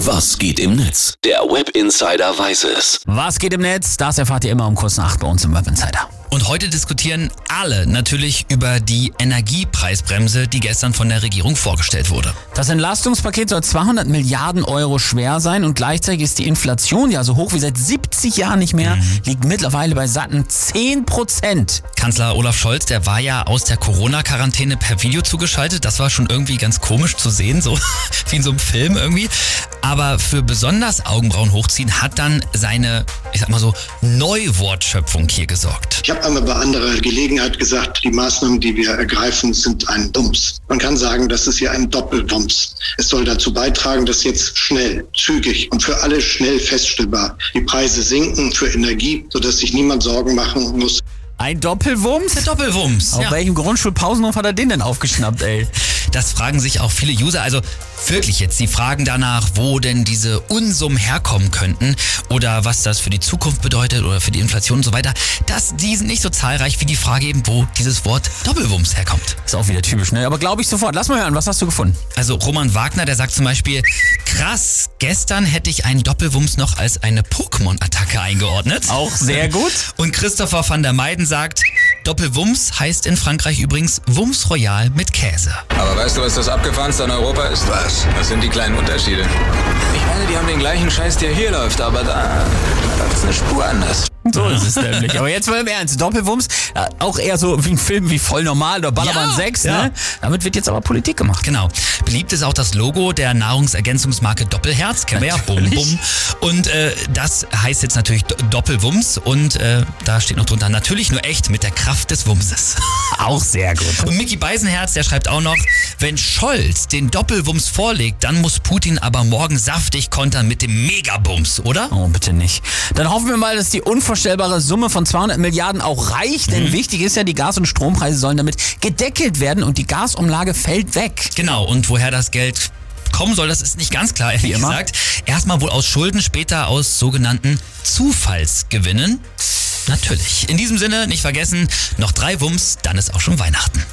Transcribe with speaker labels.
Speaker 1: Was geht im Netz? Der Web Insider weiß es.
Speaker 2: Was geht im Netz? Das erfahrt ihr immer um kurz nach acht bei uns im Web Insider.
Speaker 3: Und heute diskutieren alle natürlich über die Energiepreisbremse, die gestern von der Regierung vorgestellt wurde.
Speaker 2: Das Entlastungspaket soll 200 Milliarden Euro schwer sein und gleichzeitig ist die Inflation ja so hoch wie seit 70 Jahren nicht mehr, liegt mittlerweile bei satten 10 Prozent.
Speaker 3: Kanzler Olaf Scholz, der war ja aus der Corona-Quarantäne per Video zugeschaltet. Das war schon irgendwie ganz komisch zu sehen, so wie in so einem Film irgendwie. Aber für besonders Augenbrauen hochziehen hat dann seine, ich sag mal so, Neuwortschöpfung hier gesorgt.
Speaker 4: Ich habe einmal bei anderer Gelegenheit gesagt, die Maßnahmen, die wir ergreifen, sind ein Wumms. Man kann sagen, das ist hier ein Doppelwumms. Es soll dazu beitragen, dass jetzt schnell, zügig und für alle schnell feststellbar die Preise sinken für Energie, sodass sich niemand Sorgen machen muss.
Speaker 2: Ein Doppelwumms?
Speaker 3: Der Doppelwumms.
Speaker 2: Auf
Speaker 3: ja.
Speaker 2: welchem Grundschulpausenhof hat er den denn aufgeschnappt, ey?
Speaker 3: Das fragen sich auch viele User. Also wirklich jetzt, die fragen danach, wo denn diese Unsummen herkommen könnten oder was das für die Zukunft bedeutet oder für die Inflation und so weiter. Das, die sind nicht so zahlreich wie die Frage eben, wo dieses Wort Doppelwumms herkommt.
Speaker 2: Ist auch wieder typisch, ne? Aber glaube ich sofort. Lass mal hören, was hast du gefunden?
Speaker 3: Also Roman Wagner, der sagt zum Beispiel, krass, gestern hätte ich einen Doppelwumms noch als eine Pokémon-Attacke eingeordnet.
Speaker 2: Auch sehr gut.
Speaker 3: Und Christopher van der Meiden sagt, Doppelwumms heißt in Frankreich übrigens Wumms Royal mit Käse.
Speaker 5: Aber weißt du, was das Abgefahrenste an Europa ist? Was? Das sind die kleinen Unterschiede. Ich meine, die haben den gleichen Scheiß, der hier läuft, aber da, da ist eine Spur anders.
Speaker 2: So ist es nämlich. Aber jetzt mal im Ernst. Doppelwumms, äh, auch eher so wie ein Film wie Voll Normal oder Ballermann
Speaker 3: Ja,
Speaker 2: 6,
Speaker 3: ja.
Speaker 2: ne? Damit wird jetzt aber Politik gemacht.
Speaker 3: Genau. Beliebt ist auch das Logo der Nahrungsergänzungsmarke Doppelherz. Kennen wir ja. Bum, bum. Und äh, das heißt jetzt natürlich Do- Doppelwumms. Und äh, da steht noch drunter, natürlich nur echt mit der Kraft des Wumses.
Speaker 2: Auch sehr gut.
Speaker 3: Und Mickey Beisenherz, der schreibt auch noch, wenn Scholz den Doppelwumms vorlegt, dann muss Putin aber morgen saftig kontern mit dem Megabums, oder?
Speaker 2: Oh, bitte nicht. Dann hoffen wir mal, dass die unvorstellbare Summe von 200 Milliarden auch reicht. Denn wichtig ist ja, die Gas- und Strompreise sollen damit gedeckelt werden und die Gasumlage fällt weg.
Speaker 3: Genau, und woher das Geld kommen soll, das ist nicht ganz klar, ehrlich gesagt. Erstmal wohl aus Schulden, später aus sogenannten Zufallsgewinnen. Natürlich. In diesem Sinne, nicht vergessen, noch drei Wumms, dann ist auch schon Weihnachten.